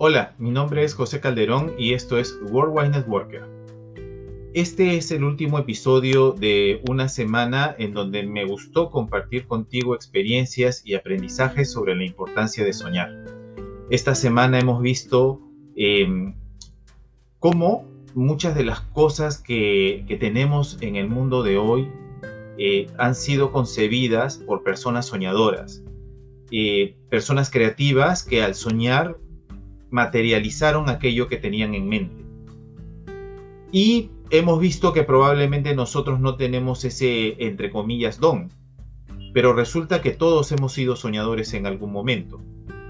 Hola, mi nombre es José Calderón y esto es Worldwide Networker. Este es el último episodio de una semana en donde me gustó compartir contigo experiencias y aprendizajes sobre la importancia de soñar. Esta semana hemos visto em, cómo muchas de las cosas que, tenemos en el mundo de hoy eh, han sido concebidas por personas soñadoras, eh, personas creativas que al soñar materializaron aquello que tenían en mente. Y hemos visto que probablemente nosotros no tenemos ese, entre comillas, don, pero resulta que todos hemos sido soñadores en algún momento.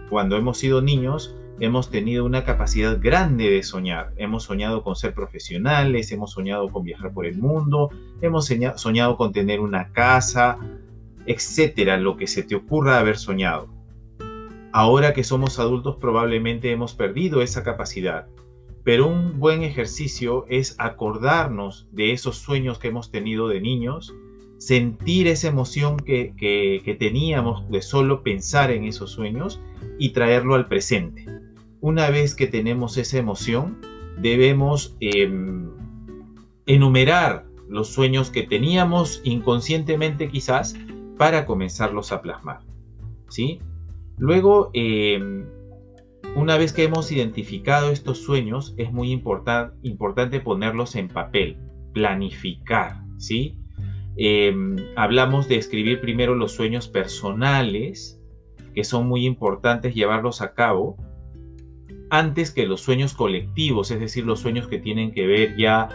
Cuando hemos sido niños, hemos tenido una capacidad grande de soñar. Hemos soñado con ser profesionales, hemos soñado con viajar por el mundo, hemos soñado con tener una casa, etcétera, lo que se te ocurra haber soñado. Ahora que somos adultos probablemente hemos perdido esa capacidad, pero un buen ejercicio es acordarnos de esos sueños que hemos tenido de niños, sentir esa emoción que, teníamos de solo pensar en esos sueños y traerlo al presente. Una vez que tenemos esa emoción, debemos em, enumerar los sueños que teníamos inconscientemente quizás para comenzarlos a plasmar. ¿sí? Luego, em, una vez que hemos identificado estos sueños, es muy importante ponerlos en papel, planificar, ¿sí? Em, hablamos de escribir primero los sueños personales, que son muy importantes llevarlos a cabo, antes que los sueños colectivos, es decir, los sueños que tienen que ver ya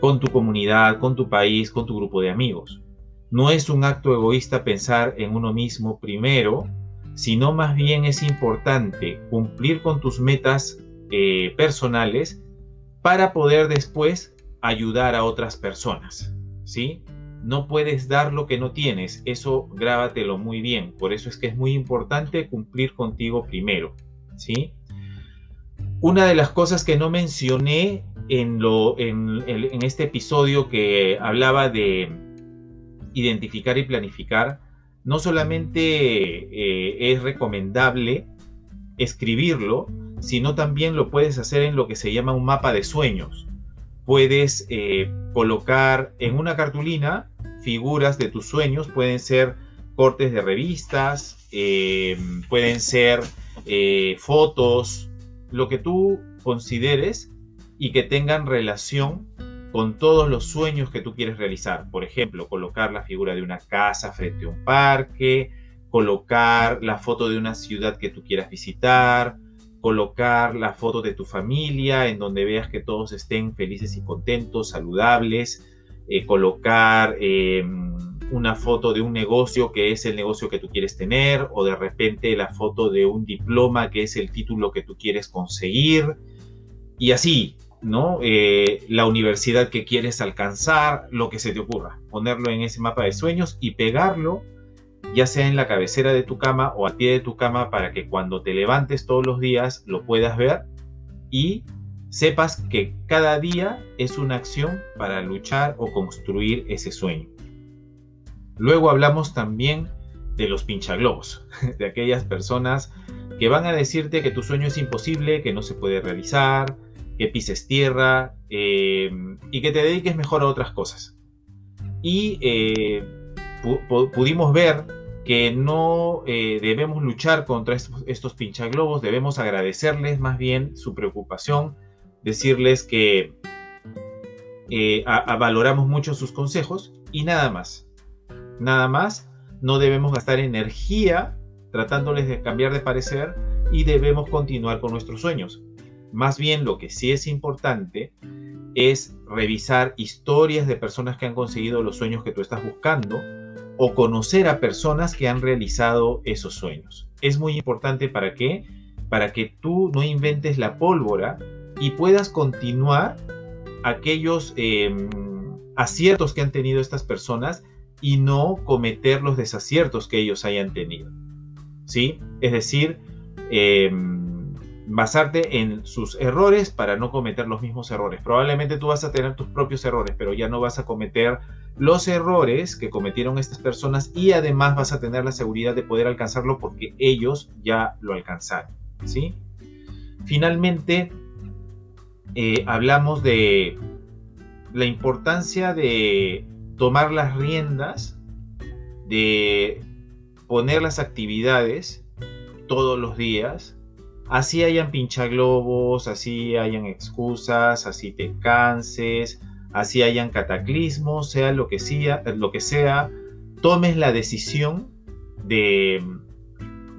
con tu comunidad, con tu país, con tu grupo de amigos. No es un acto egoísta pensar en uno mismo primero, sino más bien es importante cumplir con tus metas eh, personales para poder después ayudar a otras personas, ¿sí? No puedes dar lo que no tienes, eso grábatelo muy bien, por eso es que es muy importante cumplir contigo primero, ¿sí? Una de las cosas que no mencioné en, lo, en este episodio que hablaba de identificar y planificar no solamente eh, es recomendable escribirlo, sino también lo puedes hacer en lo que se llama un mapa de sueños. Puedes eh, colocar en una cartulina figuras de tus sueños, pueden ser cortes de revistas, eh, pueden ser fotos, lo que tú consideres y que tengan relación con todos los sueños que tú quieres realizar. Por ejemplo, colocar la figura de una casa frente a un parque, colocar la foto de una ciudad que tú quieras visitar, colocar la foto de tu familia en donde veas que todos estén felices y contentos, saludables, eh, colocar em, una foto de un negocio que es el negocio que tú quieres tener o de repente la foto de un diploma que es el título que tú quieres conseguir y así, ¿no? Eh, la universidad que quieres alcanzar, lo que se te ocurra, ponerlo en ese mapa de sueños y pegarlo ya sea en la cabecera de tu cama o al pie de tu cama para que cuando te levantes todos los días lo puedas ver y sepas que cada día es una acción para luchar o construir ese sueño. Luego hablamos también de los pinchaglobos, de aquellas personas que van a decirte que tu sueño es imposible, que no se puede realizar, que pises tierra eh, y que te dediques mejor a otras cosas. Y eh, pudimos ver que no eh, debemos luchar contra estos, estos pinchaglobos, debemos agradecerles más bien su preocupación, decirles que valoramos mucho sus consejos y nada más. Nada más, no debemos gastar energía tratándoles de cambiar de parecer y debemos continuar con nuestros sueños. Más bien lo que sí es importante es revisar historias de personas que han conseguido los sueños que tú estás buscando o conocer a personas que han realizado esos sueños. Es muy importante para qué? Para que tú no inventes la pólvora y puedas continuar aquellos em, aciertos que han tenido estas personas y no cometer los desaciertos que ellos hayan tenido. ¿Sí? Es decir, eh, basarte en sus errores para no cometer los mismos errores. Probablemente tú vas a tener tus propios errores, pero ya no vas a cometer los errores que cometieron estas personas y además vas a tener la seguridad de poder alcanzarlo porque ellos ya lo alcanzaron, ¿sí? Finalmente, eh, hablamos de la importancia de tomar las riendas, de poner las actividades todos los días, así hayan pinchaglobos, así hayan excusas, así te canses, así hayan cataclismos, sea lo que sea, lo que sea, tomes la decisión de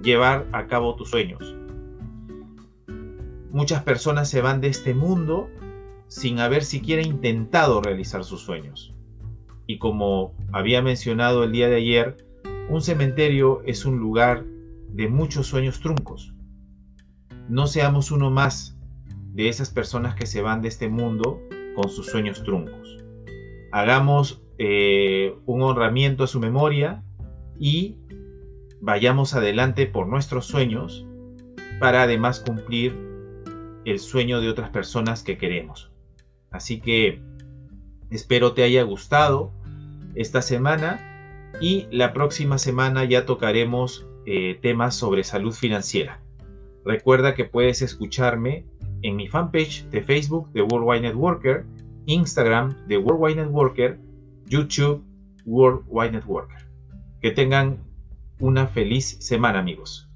llevar a cabo tus sueños. Muchas personas se van de este mundo sin haber siquiera intentado realizar sus sueños. Y como había mencionado el día de ayer, un cementerio es un lugar de muchos sueños truncos. No seamos uno más de esas personas que se van de este mundo con sus sueños truncos. Hagamos eh, un honramiento a su memoria y vayamos adelante por nuestros sueños para además cumplir el sueño de otras personas que queremos. Así que espero te haya gustado esta semana y la próxima semana ya tocaremos eh, temas sobre salud financiera. Recuerda que puedes escucharme en mi fanpage de Facebook de Worldwide Networker, Instagram de Worldwide Networker, YouTube Worldwide Networker. Que tengan una feliz semana amigos.